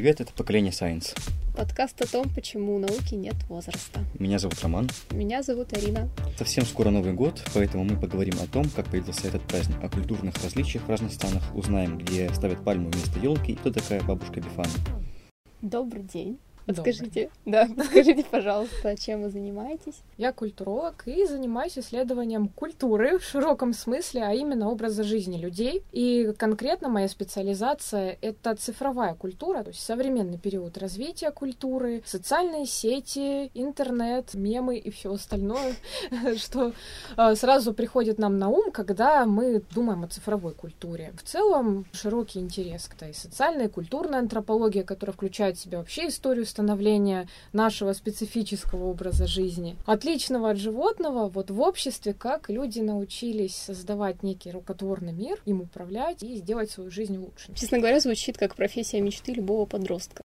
привет, это «Поколение Science». Подкаст о том, почему у науки нет возраста. Меня зовут Роман. Меня зовут Арина. Совсем скоро Новый год, поэтому мы поговорим о том, как появился этот праздник, о культурных различиях в разных странах, узнаем, где ставят пальму вместо елки и кто такая бабушка Бифана. Добрый день. Подскажите, да, подскажите, пожалуйста, чем вы занимаетесь? Я культуролог и занимаюсь исследованием культуры в широком смысле, а именно образа жизни людей. И конкретно моя специализация — это цифровая культура, то есть современный период развития культуры, социальные сети, интернет, мемы и все остальное, что а, сразу приходит нам на ум, когда мы думаем о цифровой культуре. В целом широкий интерес к той социальной, культурной антропологии, которая включает в себя вообще историю становления нашего специфического образа жизни. Отличного от животного, вот в обществе, как люди научились создавать некий рукотворный мир, им управлять и сделать свою жизнь лучше. Честно говоря, звучит как профессия мечты любого подростка.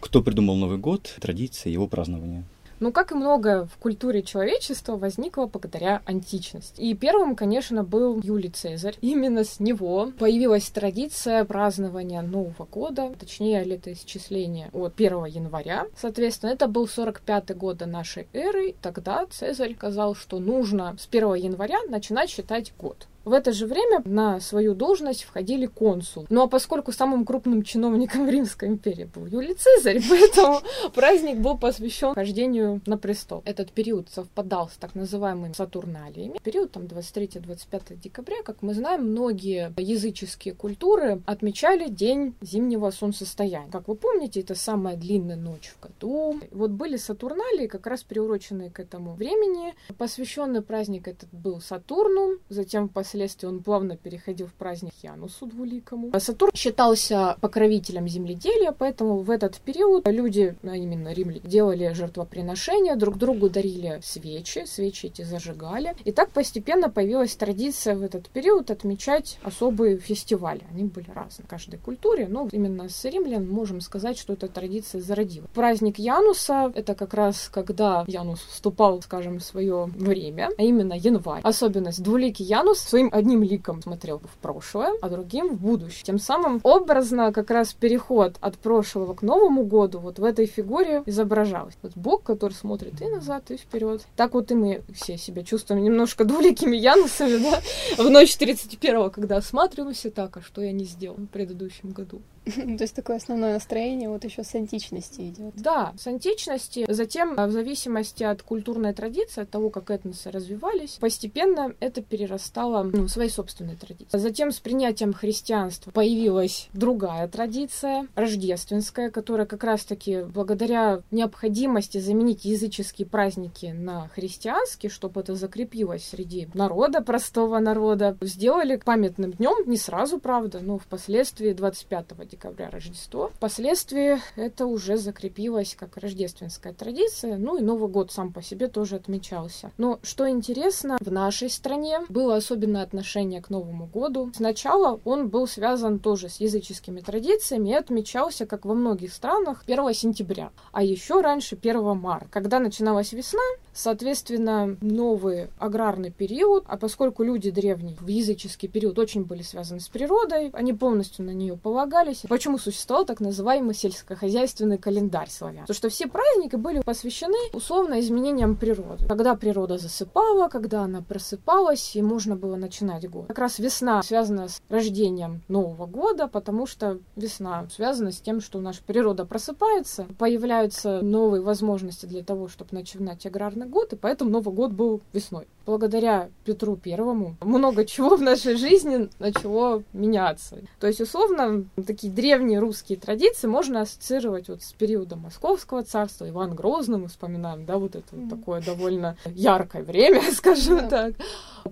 Кто придумал Новый год, традиции его празднования? Ну, как и многое в культуре человечества, возникло благодаря античности. И первым, конечно, был Юлий Цезарь. Именно с него появилась традиция празднования Нового года, точнее, летоисчисления от 1 января. Соответственно, это был 45-й год нашей эры. Тогда Цезарь сказал, что нужно с 1 января начинать считать год. В это же время на свою должность входили консул. Ну а поскольку самым крупным чиновником Римской империи был Юлий Цезарь, поэтому праздник был посвящен хождению на престол. Этот период совпадал с так называемыми Сатурналиями. Период там 23-25 декабря, как мы знаем, многие языческие культуры отмечали день зимнего солнцестояния. Как вы помните, это самая длинная ночь в году. Вот были Сатурналии, как раз приуроченные к этому времени. Посвященный праздник этот был Сатурну, затем впоследствии впоследствии он плавно переходил в праздник Янусу Двуликому. Сатурн считался покровителем земледелия, поэтому в этот период люди, а именно римляне, делали жертвоприношения, друг другу дарили свечи, свечи эти зажигали. И так постепенно появилась традиция в этот период отмечать особые фестивали. Они были разные в каждой культуре, но именно с римлян можем сказать, что эта традиция зародила. Праздник Януса — это как раз когда Янус вступал, скажем, в свое время, а именно январь. Особенность двуликий Янус своим своим одним ликом смотрел в прошлое, а другим в будущее. Тем самым образно как раз переход от прошлого к Новому году вот в этой фигуре изображалось. Вот Бог, который смотрит и назад, и вперед. Так вот и мы все себя чувствуем немножко двуликими Янусами, да, в ночь 31-го, когда осматриваемся, так, а что я не сделал в предыдущем году. То есть такое основное настроение вот еще с античности идет. Да, с античности. Затем, в зависимости от культурной традиции, от того, как этносы развивались, постепенно это перерастало ну, в свои собственные традиции. Затем с принятием христианства появилась другая традиция, рождественская, которая как раз-таки благодаря необходимости заменить языческие праздники на христианские, чтобы это закрепилось среди народа, простого народа, сделали памятным днем, не сразу, правда, но впоследствии 25 декабря декабря Рождество. Впоследствии это уже закрепилось как рождественская традиция, ну и Новый год сам по себе тоже отмечался. Но что интересно, в нашей стране было особенное отношение к Новому году. Сначала он был связан тоже с языческими традициями и отмечался, как во многих странах, 1 сентября, а еще раньше 1 марта. Когда начиналась весна, соответственно, новый аграрный период, а поскольку люди древние в языческий период очень были связаны с природой, они полностью на нее полагались, Почему существовал так называемый сельскохозяйственный календарь славян? Потому что все праздники были посвящены условно изменениям природы. Когда природа засыпала, когда она просыпалась, и можно было начинать год. Как раз весна связана с рождением Нового года, потому что весна связана с тем, что наша природа просыпается, появляются новые возможности для того, чтобы начинать аграрный год, и поэтому Новый год был весной. Благодаря Петру Первому много чего в нашей жизни начало меняться. То есть, условно, такие древние русские традиции можно ассоциировать вот с периодом Московского царства, Иван Грозным мы вспоминаем, да, вот это вот такое довольно яркое время, скажем yeah. так.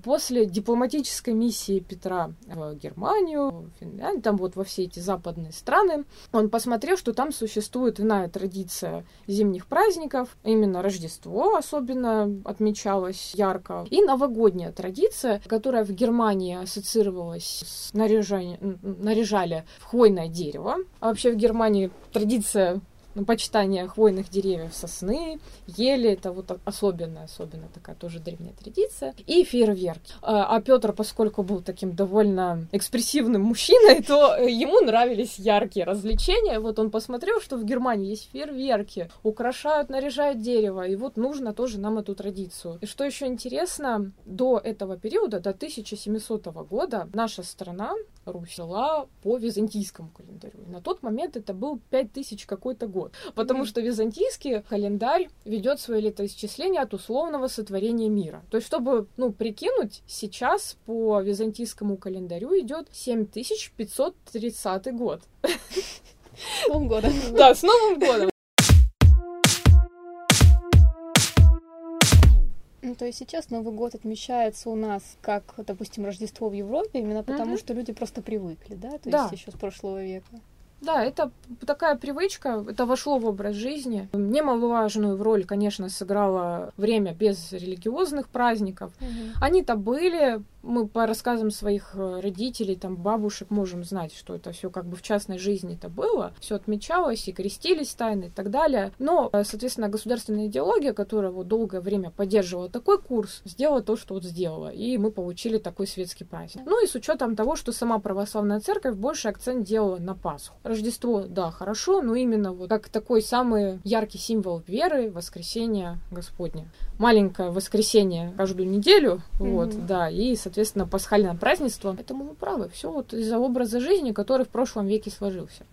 После дипломатической миссии Петра в Германию, в Финляндию, там вот во все эти западные страны, он посмотрел, что там существует иная традиция зимних праздников, именно Рождество особенно отмечалось ярко, и новогодняя традиция, которая в Германии ассоциировалась с наряжанием, наряжали в хвойное дерево. А вообще в Германии традиция почитание хвойных деревьев, сосны, ели, это вот особенная, особенно такая тоже древняя традиция, и фейерверки. А, а Петр, поскольку был таким довольно экспрессивным мужчиной, то ему нравились яркие развлечения. Вот он посмотрел, что в Германии есть фейерверки, украшают, наряжают дерево, и вот нужно тоже нам эту традицию. И что еще интересно, до этого периода, до 1700 года, наша страна, Русь, жила по византийскому календарю. И на тот момент это был 5000 какой-то год. Потому что византийский календарь ведет свое летоисчисление от условного сотворения мира. То есть, чтобы ну, прикинуть, сейчас по византийскому календарю идет 7530 год. С Новым годом. Да, с Новым годом. Ну, то есть сейчас Новый год отмечается у нас как, допустим, Рождество в Европе, именно потому, mm-hmm. что люди просто привыкли, да? То да. есть еще с прошлого века. Да, это такая привычка, это вошло в образ жизни. Немаловажную роль, конечно, сыграло время без религиозных праздников. Угу. Они-то были, мы по рассказам своих э, родителей, там, бабушек можем знать, что это все как бы в частной жизни это было, все отмечалось, и крестились тайны и так далее. Но, э, соответственно, государственная идеология, которая вот долгое время поддерживала такой курс, сделала то, что вот сделала, и мы получили такой светский праздник. Ну и с учетом того, что сама православная церковь больше акцент делала на Пасху. Рождество, да, хорошо, но именно вот как такой самый яркий символ веры, воскресения Господня. Маленькое воскресенье каждую неделю, mm-hmm. вот, да, и, соответственно, пасхальное празднество. Поэтому мы правы. Все вот из-за образа жизни, который в прошлом веке сложился.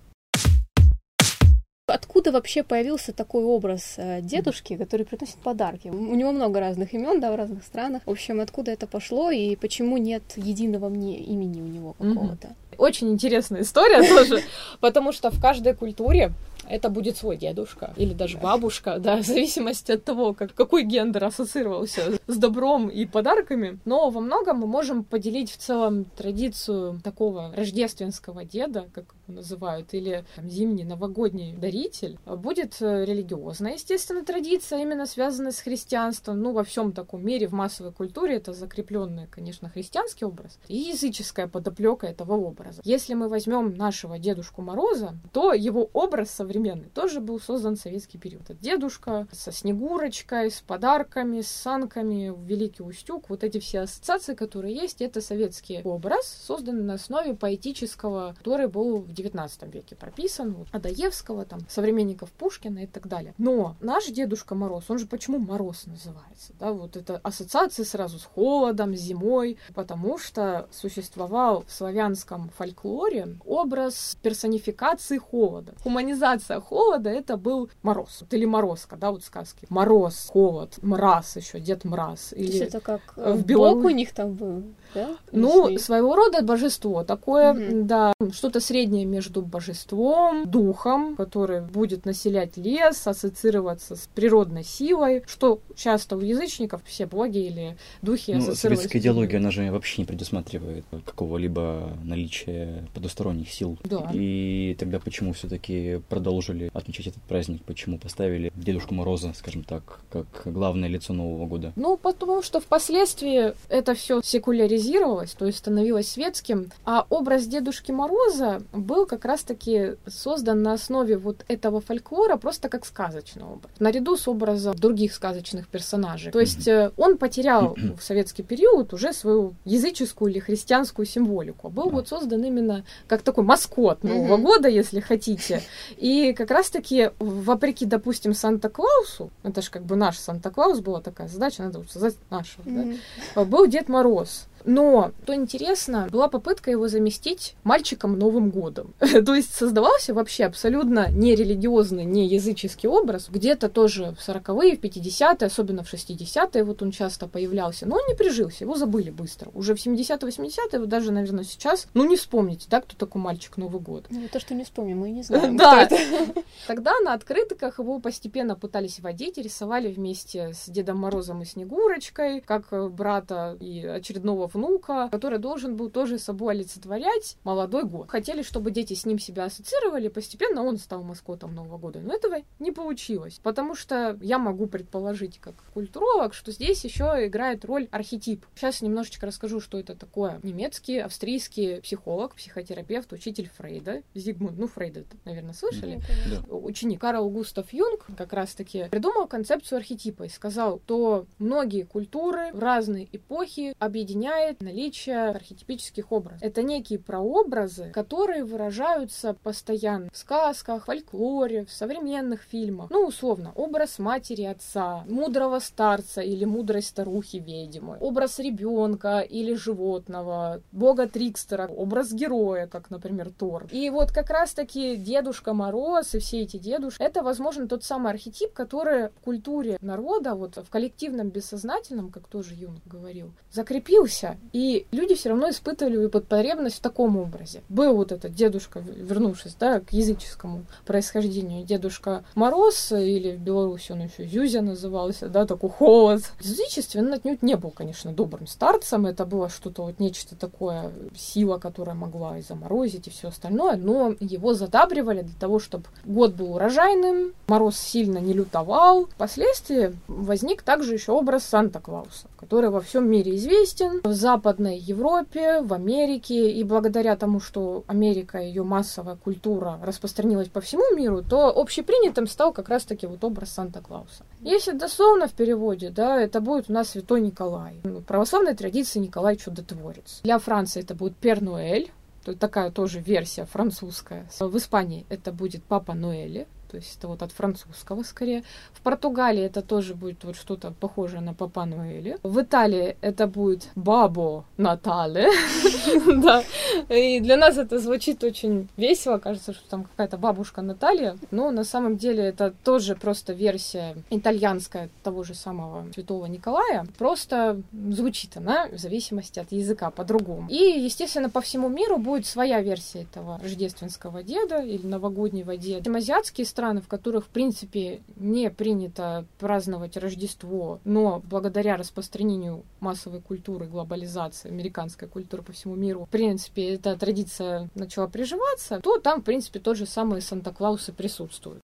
Откуда вообще появился такой образ э, дедушки, который приносит подарки? У него много разных имен, да, в разных странах. В общем, откуда это пошло и почему нет единого мне имени у него какого-то? Очень интересная история тоже, потому что в каждой культуре это будет свой дедушка или даже бабушка, да, в зависимости от того, как, какой гендер ассоциировался с добром и подарками. Но во многом мы можем поделить в целом традицию такого рождественского деда, как называют, или там, зимний новогодний даритель. Будет э, религиозная, естественно, традиция, именно связанная с христианством. Ну, во всем таком мире, в массовой культуре это закрепленный, конечно, христианский образ и языческая подоплека этого образа. Если мы возьмем нашего Дедушку Мороза, то его образ современный, тоже был создан в советский период. Это дедушка со Снегурочкой, с подарками, с санками, Великий Устюг, вот эти все ассоциации, которые есть, это советский образ, созданный на основе поэтического, который был в XIX веке прописан, вот, Адаевского, там, современников Пушкина и так далее. Но наш Дедушка Мороз, он же почему Мороз называется? Да, вот это ассоциации сразу с холодом, с зимой, потому что существовал в славянском фольклоре образ персонификации холода, хуманизация холода это был мороз. Вот, или морозка, да, вот сказки. Мороз, холод, мраз еще, Дед Мраз. Или То есть это как в Беларуси... у них там был, да? Ну, своего рода божество. Такое, угу. да, что-то среднее между божеством, духом, который будет населять лес, ассоциироваться с природной силой, что часто у язычников все боги или духи ну, советская идеология, она же вообще не предусматривает какого-либо наличия потусторонних сил. Да. И тогда почему все-таки продолжили отмечать этот праздник? Почему поставили Дедушку Мороза, скажем так, как главное лицо Нового года? Ну, потому что впоследствии это все секуляризировалось, то есть становилось светским, а образ Дедушки Мороза был как раз-таки создан на основе вот этого фольклора просто как сказочный образ, наряду с образом других сказочных персонажей. То есть mm-hmm. он потерял в советский период уже свою языческую или христианскую символику, а был вот создан именно как такой маскот Нового года, если хотите. И как раз-таки, вопреки, допустим, Санта-Клаусу, это же как бы наш Санта-Клаус была такая задача, надо вот создать нашего, да, был Дед Мороз. Но, что интересно, была попытка его заместить мальчиком Новым годом. То есть создавался вообще абсолютно не религиозный, не языческий образ. Где-то тоже в 40-е, в 50-е, особенно в 60-е вот он часто появлялся. Но он не прижился, его забыли быстро. Уже в 70-е, 80-е, вот даже, наверное, сейчас, ну не вспомните, да, кто такой мальчик Новый год. Ну, то, что не вспомним, мы не знаем. Да. Тогда на открытках его постепенно пытались водить, рисовали вместе с Дедом Морозом и Снегурочкой, как брата и очередного внука, который должен был тоже собой олицетворять молодой год. Хотели, чтобы дети с ним себя ассоциировали, постепенно он стал маскотом Нового года. Но этого не получилось, потому что я могу предположить, как культуролог, что здесь еще играет роль архетип. Сейчас немножечко расскажу, что это такое. Немецкий, австрийский психолог, психотерапевт, учитель Фрейда, Зигмунд, ну, Фрейда, наверное, слышали? Да. Ученик Карл Густав Юнг как раз-таки придумал концепцию архетипа и сказал, что многие культуры в разные эпохи объединяет наличие архетипических образов. Это некие прообразы, которые выражаются постоянно в сказках, фольклоре, в современных фильмах. Ну, условно, образ матери, отца, мудрого старца или мудрой старухи-ведьмы, образ ребенка или животного, бога Трикстера, образ героя, как, например, Тор. И вот как раз-таки Дедушка Мороз и все эти дедушки, это, возможно, тот самый архетип, который в культуре народа, вот в коллективном бессознательном, как тоже Юнг говорил, закрепился. И люди все равно испытывали потребность в таком образе. Был вот этот дедушка, вернувшись, да, к языческому происхождению, дедушка Мороз, или в Беларуси он еще Зюзя назывался, да, такой холод. В язычестве он отнюдь не был, конечно, добрым старцем, это было что-то вот нечто такое, сила, которая могла и заморозить, и все остальное, но его задабривали для того, чтобы год был урожайным, мороз сильно не лютовал. Впоследствии возник также еще образ Санта-Клауса, который во всем мире известен, в Западной Европе, в Америке, и благодаря тому, что Америка, ее массовая культура распространилась по всему миру, то общепринятым стал как раз-таки вот образ Санта-Клауса. Если дословно в переводе, да, это будет у нас Святой Николай. Ну, в православной традиции Николай Чудотворец. Для Франции это будет Пернуэль, такая тоже версия французская. В Испании это будет Папа Ноэли, то есть это вот от французского скорее. В Португалии это тоже будет вот что-то похожее на Папа Ноэля. В Италии это будет Бабо Натале. Да. И для нас это звучит очень весело, кажется, что там какая-то бабушка Наталья, но на самом деле это тоже просто версия итальянская того же самого Святого Николая, просто звучит она в зависимости от языка по-другому. И, естественно, по всему миру будет своя версия этого рождественского деда или новогоднего деда. Азиатские страны страны, в которых, в принципе, не принято праздновать Рождество, но благодаря распространению массовой культуры, глобализации, американской культуры по всему миру, в принципе, эта традиция начала приживаться, то там, в принципе, тот же самый Санта-Клаусы присутствуют.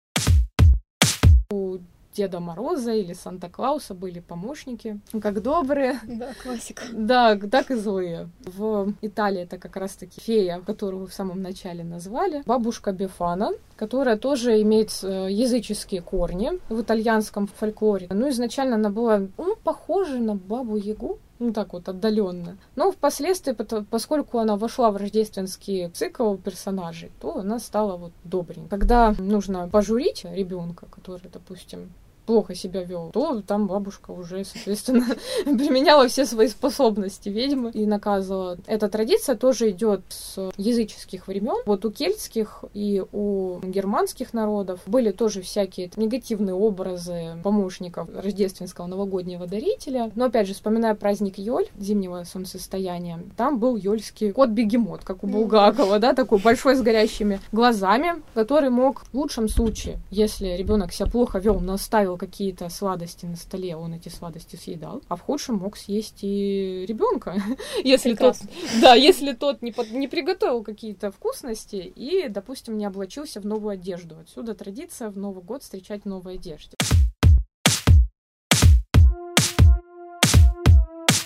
У Деда Мороза или Санта-Клауса были помощники, как добрые. Да, классика. Да, так и злые. В Италии это как раз-таки фея, которую вы в самом начале назвали, бабушка Бефана, которая тоже имеет э, языческие корни в итальянском фольклоре. Ну, изначально она была ну, похожа на бабу Ягу, ну так вот отдаленно. Но впоследствии, поскольку она вошла в рождественский цикл персонажей, то она стала вот добренькой. Когда нужно пожурить ребенка, который, допустим, плохо себя вел, то там бабушка уже, соответственно, применяла все свои способности ведьмы и наказывала. Эта традиция тоже идет с языческих времен. Вот у кельтских и у германских народов были тоже всякие негативные образы помощников рождественского новогоднего дарителя. Но опять же, вспоминая праздник Йоль, зимнего солнцестояния, там был йольский кот-бегемот, как у Булгакова, да, такой большой с горящими глазами, который мог в лучшем случае, если ребенок себя плохо вел, но оставил какие-то сладости на столе, он эти сладости съедал, а в худшем мог съесть и ребенка, если тот, да, если тот не, под, не приготовил какие-то вкусности и, допустим, не облачился в новую одежду. Отсюда традиция в Новый год встречать в новой одежде.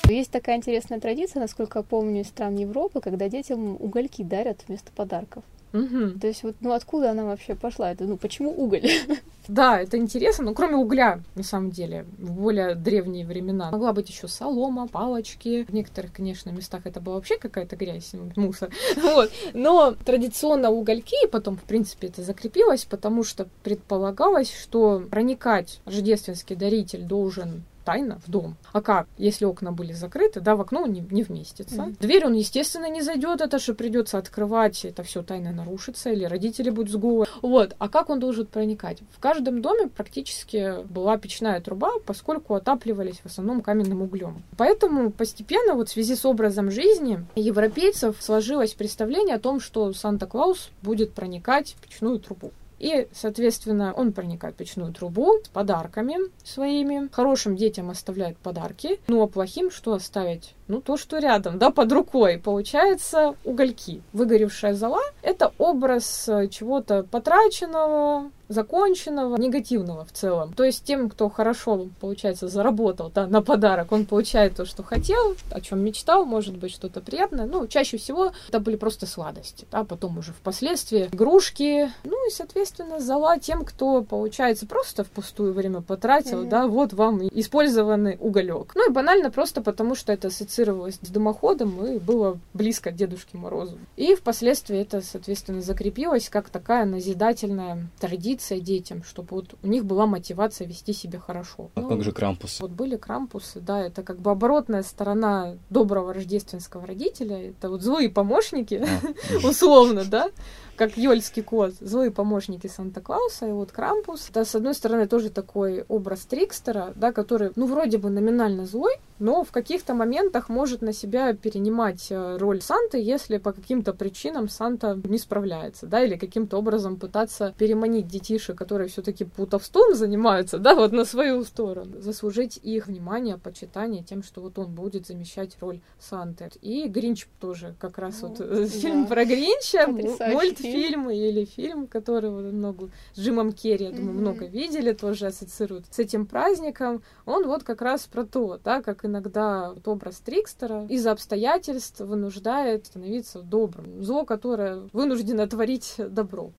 Есть такая интересная традиция, насколько я помню, из стран Европы, когда детям угольки дарят вместо подарков. Угу. То есть вот, ну откуда она вообще пошла? Это, ну почему уголь? Да, это интересно, но кроме угля, на самом деле, в более древние времена могла быть еще солома, палочки. В некоторых, конечно, местах это была вообще какая-то грязь, мусор. Вот. Но традиционно угольки, потом, в принципе, это закрепилось, потому что предполагалось, что проникать рождественский даритель должен тайно в дом. А как, если окна были закрыты, да, в окно он не, не вместится. Mm-hmm. Дверь он, естественно, не зайдет, это же придется открывать, это все тайно нарушится, или родители будут сговор. Вот. А как он должен проникать? В каждом доме практически была печная труба, поскольку отапливались в основном каменным углем. Поэтому постепенно, вот в связи с образом жизни европейцев сложилось представление о том, что Санта-Клаус будет проникать в печную трубу. И, соответственно, он проникает в печную трубу с подарками своими. Хорошим детям оставляет подарки. Ну, а плохим что оставить? Ну, то, что рядом, да, под рукой. Получается угольки. Выгоревшая зола — это образ э, чего-то потраченного, законченного, негативного в целом. То есть тем, кто хорошо, получается, заработал да, на подарок, он получает то, что хотел, о чем мечтал, может быть, что-то приятное. Ну, чаще всего это были просто сладости, а потом уже впоследствии игрушки. Ну и, соответственно, зала тем, кто, получается, просто впустую время потратил, mm-hmm. да, вот вам использованный уголек. Ну и банально просто потому, что это ассоциировалось с дымоходом и было близко к Дедушке Морозу. И впоследствии это, соответственно, закрепилось как такая назидательная традиция традиция детям, чтобы вот у них была мотивация вести себя хорошо. А ну, как же крампусы? Вот были крампусы, да, это как бы оборотная сторона доброго рождественского родителя, это вот злые помощники, а, условно, да, как Йольский кот, злые помощники Санта-Клауса, и вот Крампус. Это, с одной стороны, тоже такой образ Трикстера, да, который, ну, вроде бы номинально злой, но в каких-то моментах может на себя перенимать э, роль Санты, если по каким-то причинам Санта не справляется, да, или каким-то образом пытаться переманить детишек, которые все-таки путовством занимаются, да, вот на свою сторону, заслужить их внимание, почитание тем, что вот он будет замещать роль Санты. И Гринч тоже как раз ну, вот э, да. фильм про Гринча, мульт фильмы или фильм, который вот много с Джимом Керри, я думаю, mm-hmm. много видели, тоже ассоциируют с этим праздником. Он вот как раз про то, да, как иногда вот образ Трикстера из-за обстоятельств вынуждает становиться добрым. Зло, которое вынуждено творить добро.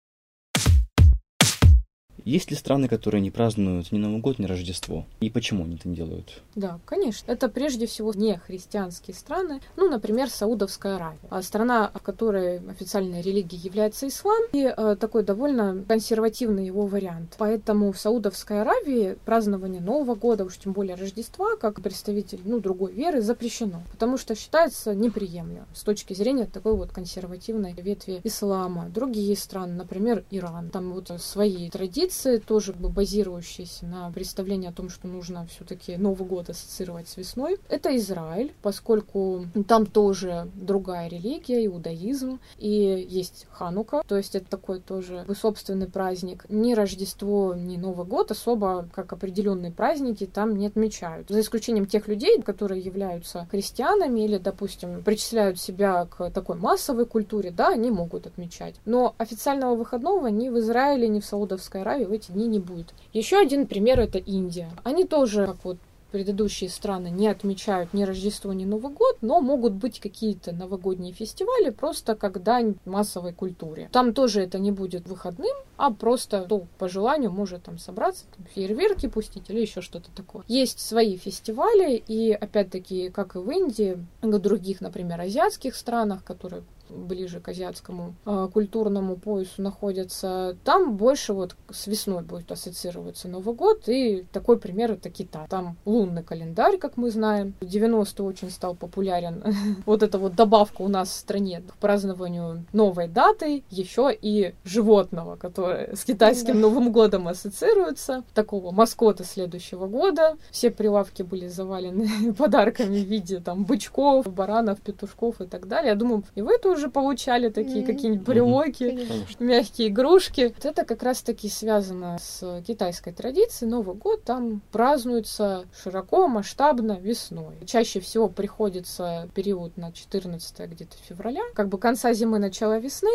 Есть ли страны, которые не празднуют ни Новый год, ни Рождество? И почему они это не делают? Да, конечно. Это прежде всего не христианские страны. Ну, например, Саудовская Аравия. А страна, в которой официальной религией является ислам, и э, такой довольно консервативный его вариант. Поэтому в Саудовской Аравии празднование Нового года, уж тем более Рождества, как представитель ну, другой веры, запрещено. Потому что считается неприемлемым с точки зрения такой вот консервативной ветви ислама. Другие страны, например, Иран, там вот свои традиции, традиции, тоже базирующиеся на представлении о том, что нужно все-таки Новый год ассоциировать с весной. Это Израиль, поскольку там тоже другая религия, иудаизм, и есть Ханука, то есть это такой тоже собственный праздник. Ни Рождество, ни Новый год особо как определенные праздники там не отмечают. За исключением тех людей, которые являются христианами или, допустим, причисляют себя к такой массовой культуре, да, они могут отмечать. Но официального выходного ни в Израиле, ни в Саудовской Аравии в эти дни не будет. Еще один пример это Индия. Они тоже, как вот предыдущие страны не отмечают ни Рождество, ни Новый год, но могут быть какие-то новогодние фестивали просто как дань массовой культуре. Там тоже это не будет выходным, а просто ну, по желанию может там собраться, там, фейерверки пустить или еще что-то такое. Есть свои фестивали, и опять-таки, как и в Индии, в других, например, азиатских странах, которые ближе к азиатскому э, культурному поясу находятся, там больше вот с весной будет ассоциироваться Новый год. И такой пример это Китай. Там лунный календарь, как мы знаем. В 90 очень стал популярен вот эта вот добавка у нас в стране к празднованию новой даты, еще и животного, с китайским Новым годом ассоциируется. Такого маскота следующего года. Все прилавки были завалены подарками в виде там бычков, баранов, петушков и так далее. Я думаю, и вы тоже получали такие какие-нибудь брелоки, мягкие игрушки. Вот это как раз-таки связано с китайской традицией. Новый год там празднуется широко, масштабно весной. Чаще всего приходится период на 14 где-то февраля, как бы конца зимы, начала весны.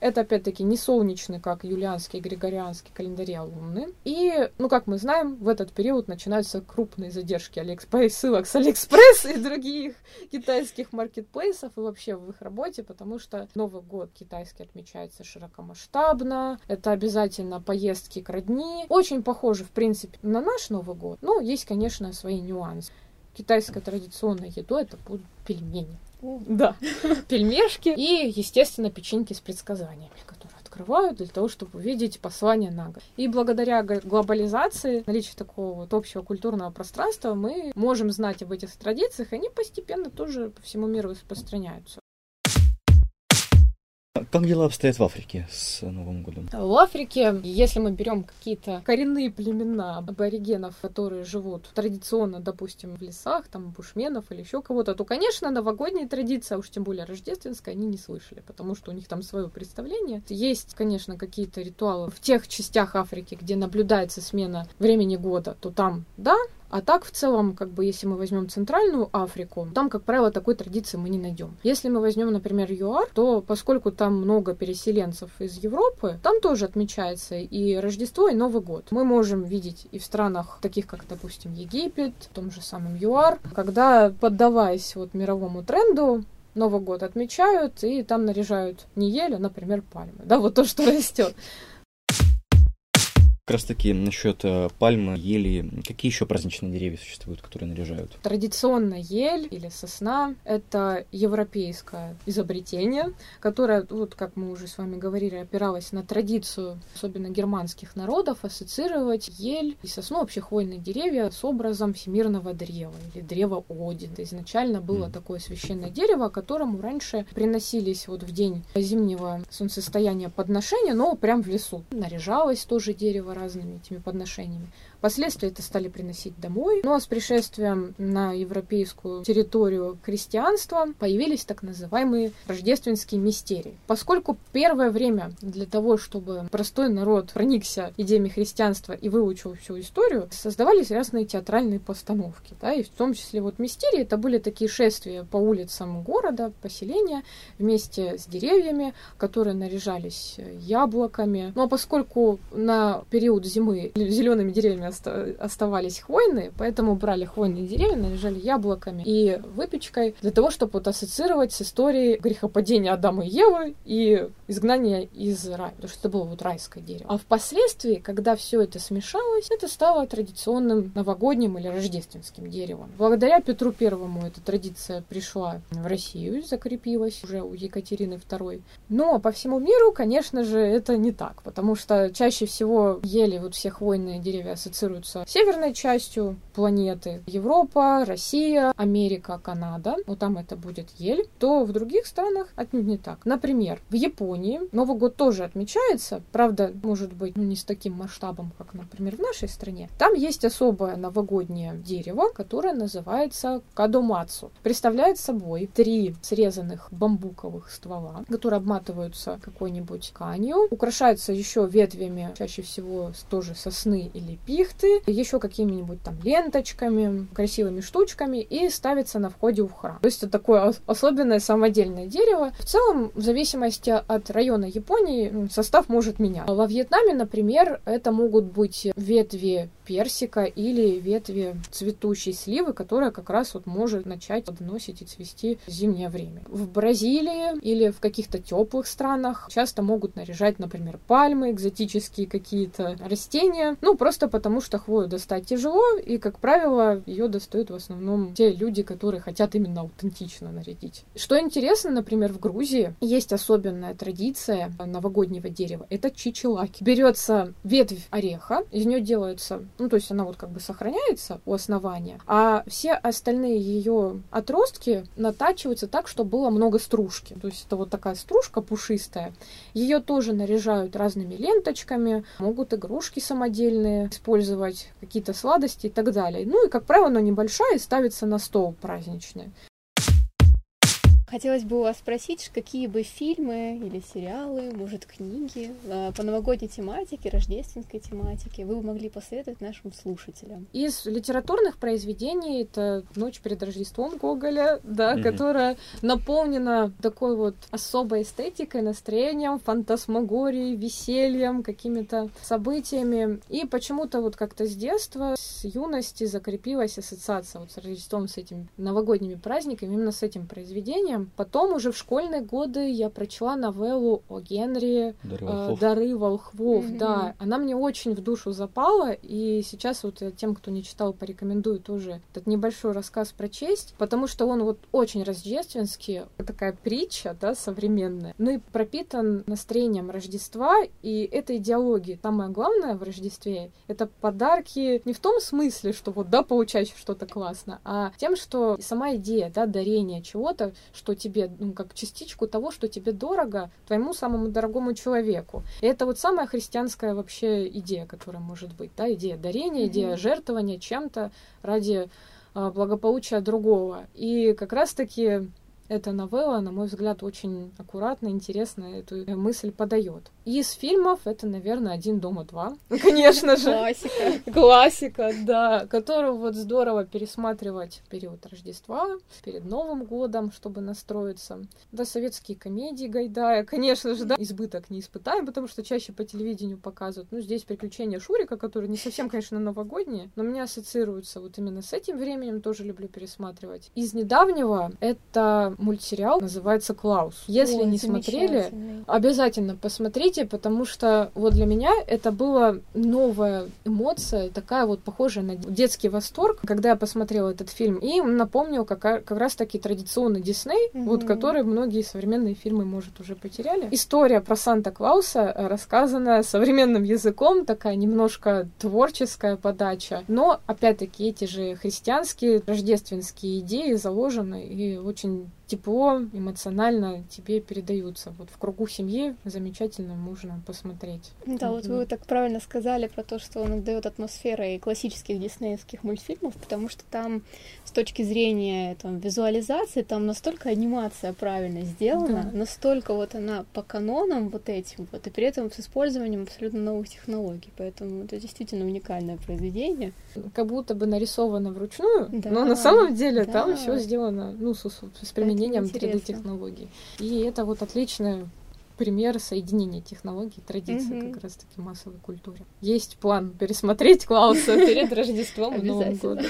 Это опять-таки не солнечный, как юлианский, григорианский календари, а лунный. И, ну, как мы знаем, в этот период начинаются крупные задержки Алиэкспресс, ссылок с Алиэкспресс и других китайских маркетплейсов и вообще в их работе, потому что Новый год китайский отмечается широкомасштабно, это обязательно поездки к родни. Очень похоже, в принципе, на наш Новый год, но есть, конечно, свои нюансы. Китайская традиционная еда это будут пельмени. Да, пельмешки и, естественно, печеньки с предсказаниями, открывают для того, чтобы увидеть послание на год. И благодаря глобализации, наличию такого вот общего культурного пространства, мы можем знать об этих традициях, и они постепенно тоже по всему миру распространяются. Как дела обстоят в Африке с Новым годом? В Африке, если мы берем какие-то коренные племена аборигенов, которые живут традиционно, допустим, в лесах, там, бушменов или еще кого-то, то, конечно, новогодняя традиция, а уж тем более рождественская, они не слышали, потому что у них там свое представление. Есть, конечно, какие-то ритуалы в тех частях Африки, где наблюдается смена времени года, то там, да, а так, в целом, как бы, если мы возьмем Центральную Африку, там, как правило, такой традиции мы не найдем. Если мы возьмем, например, ЮАР, то поскольку там много переселенцев из Европы, там тоже отмечается и Рождество, и Новый год. Мы можем видеть и в странах, таких как, допустим, Египет, в том же самом ЮАР, когда, поддаваясь вот мировому тренду, Новый год отмечают, и там наряжают не ель, а, например, пальмы. Да, вот то, что растет. Как раз таки насчет э, пальмы, ели, какие еще праздничные деревья существуют, которые наряжают? Традиционно ель или сосна — это европейское изобретение, которое, вот как мы уже с вами говорили, опиралось на традицию, особенно германских народов, ассоциировать ель и сосну, вообще хвойные деревья, с образом всемирного древа или древа Один. Изначально было mm. такое священное дерево, которому раньше приносились вот в день зимнего солнцестояния подношения, но прям в лесу. Наряжалось тоже дерево разными этими подношениями. Впоследствии это стали приносить домой. Ну а с пришествием на европейскую территорию христианства появились так называемые рождественские мистерии. Поскольку первое время для того, чтобы простой народ проникся идеями христианства и выучил всю историю, создавались разные театральные постановки. Да, и в том числе вот мистерии это были такие шествия по улицам города, поселения вместе с деревьями, которые наряжались яблоками. Ну а поскольку на период зимы зелеными деревьями оставались хвойные, поэтому брали хвойные деревья, наряжали яблоками и выпечкой для того, чтобы вот ассоциировать с историей грехопадения Адама и Евы и изгнания из рая, потому что это было вот райское дерево. А впоследствии, когда все это смешалось, это стало традиционным новогодним или рождественским деревом. Благодаря Петру Первому эта традиция пришла в Россию, закрепилась уже у Екатерины II. Но по всему миру, конечно же, это не так, потому что чаще всего ели вот все хвойные деревья ассоциируются ассоциируются северной частью планеты. Европа, Россия, Америка, Канада. Ну, там это будет ель. То в других странах отнюдь не так. Например, в Японии Новый год тоже отмечается. Правда, может быть, ну, не с таким масштабом, как, например, в нашей стране. Там есть особое новогоднее дерево, которое называется кадомацу. Представляет собой три срезанных бамбуковых ствола, которые обматываются какой-нибудь тканью, украшаются еще ветвями, чаще всего тоже сосны или пихт, шрифты, еще какими-нибудь там ленточками, красивыми штучками и ставится на входе в храм. То есть это такое особенное самодельное дерево. В целом, в зависимости от района Японии, состав может меняться. Во Вьетнаме, например, это могут быть ветви персика или ветви цветущей сливы, которая как раз вот может начать подносить и цвести в зимнее время. В Бразилии или в каких-то теплых странах часто могут наряжать, например, пальмы, экзотические какие-то растения, ну просто потому что хвою достать тяжело, и, как правило, ее достают в основном те люди, которые хотят именно аутентично нарядить. Что интересно, например, в Грузии есть особенная традиция новогоднего дерева. Это чичилаки. Берется ветвь ореха, из нее делаются ну, то есть она вот как бы сохраняется у основания, а все остальные ее отростки натачиваются так, чтобы было много стружки. То есть это вот такая стружка пушистая. Ее тоже наряжают разными ленточками, могут игрушки самодельные использовать, какие-то сладости и так далее. Ну и, как правило, она небольшая и ставится на стол праздничный. Хотелось бы у вас спросить, какие бы фильмы или сериалы, может, книги а, по новогодней тематике, рождественской тематике вы бы могли посоветовать нашим слушателям? Из литературных произведений это «Ночь перед Рождеством» Гоголя, да, mm-hmm. которая наполнена такой вот особой эстетикой, настроением, фантасмагорией, весельем, какими-то событиями. И почему-то вот как-то с детства, с юности закрепилась ассоциация вот с Рождеством, с этими новогодними праздниками, именно с этим произведением. Потом уже в школьные годы я прочла новеллу о Генри «Дары волхвов». Э, «Дары волхвов». Mm-hmm. Да, она мне очень в душу запала, и сейчас вот тем, кто не читал, порекомендую тоже этот небольшой рассказ прочесть, потому что он вот очень рождественский, такая притча, да, современная, ну и пропитан настроением Рождества, и этой идеологии. Самое главное в Рождестве — это подарки не в том смысле, что вот, да, получаешь что-то классно, а тем, что сама идея, да, дарения чего-то, что что тебе, ну, как частичку того, что тебе дорого, твоему самому дорогому человеку. И это вот самая христианская вообще идея, которая может быть, да, идея дарения, mm-hmm. идея жертвования чем-то ради а, благополучия другого. И как раз-таки эта новелла, на мой взгляд, очень аккуратно, интересно эту мысль подает. Из фильмов это, наверное, «Один дома два», конечно же. Классика. Классика, да, которую вот здорово пересматривать в период Рождества, перед Новым годом, чтобы настроиться. Да, советские комедии Гайдая, конечно же, да, избыток не испытаем, потому что чаще по телевидению показывают. Ну, здесь «Приключения Шурика», которые не совсем, конечно, новогодние, но меня ассоциируются вот именно с этим временем, тоже люблю пересматривать. Из недавнего это мультсериал, называется «Клаус». Если Ой, не смотрели, обязательно посмотрите потому что вот для меня это была новая эмоция, такая вот похожая на детский восторг, когда я посмотрела этот фильм, и напомнил как, как раз таки традиционный Дисней, mm-hmm. вот который многие современные фильмы, может, уже потеряли. История про Санта-Клауса э, рассказана современным языком, такая немножко творческая подача, но, опять-таки, эти же христианские рождественские идеи заложены и очень тепло, эмоционально тебе передаются. Вот в кругу семьи замечательно можно посмотреть. Да, вот вы так правильно сказали про то, что он отдает атмосферой классических диснеевских мультфильмов, потому что там с точки зрения там, визуализации, там настолько анимация правильно сделана, да. настолько вот она по канонам вот этим вот, и при этом с использованием абсолютно новых технологий. Поэтому это действительно уникальное произведение. Как будто бы нарисовано вручную, да, но на самом деле да. там все сделано ну, с, с применением применением 3D-технологий. И это вот отличный пример соединения технологий и традиций mm-hmm. как раз-таки массовой культуре. Есть план пересмотреть Клауса перед Рождеством и Новым годом.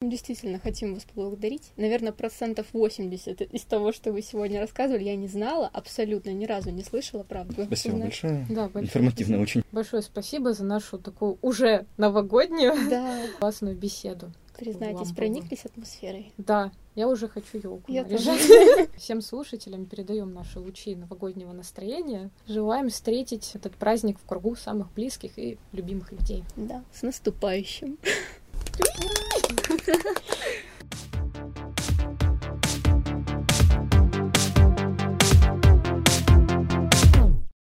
Действительно, хотим вас поблагодарить. Наверное, процентов 80 из того, что вы сегодня рассказывали, я не знала, абсолютно ни разу не слышала, правда. Спасибо Узнать. большое. Да, большое Информативно спасибо. очень. Большое спасибо за нашу такую уже новогоднюю да. классную беседу. Признайтесь, прониклись атмосферой? Да, я уже хочу елку я наряжать. Всем слушателям передаем наши лучи новогоднего настроения. Желаем встретить этот праздник в кругу самых близких и любимых людей. Да, с наступающим. ハハハハ。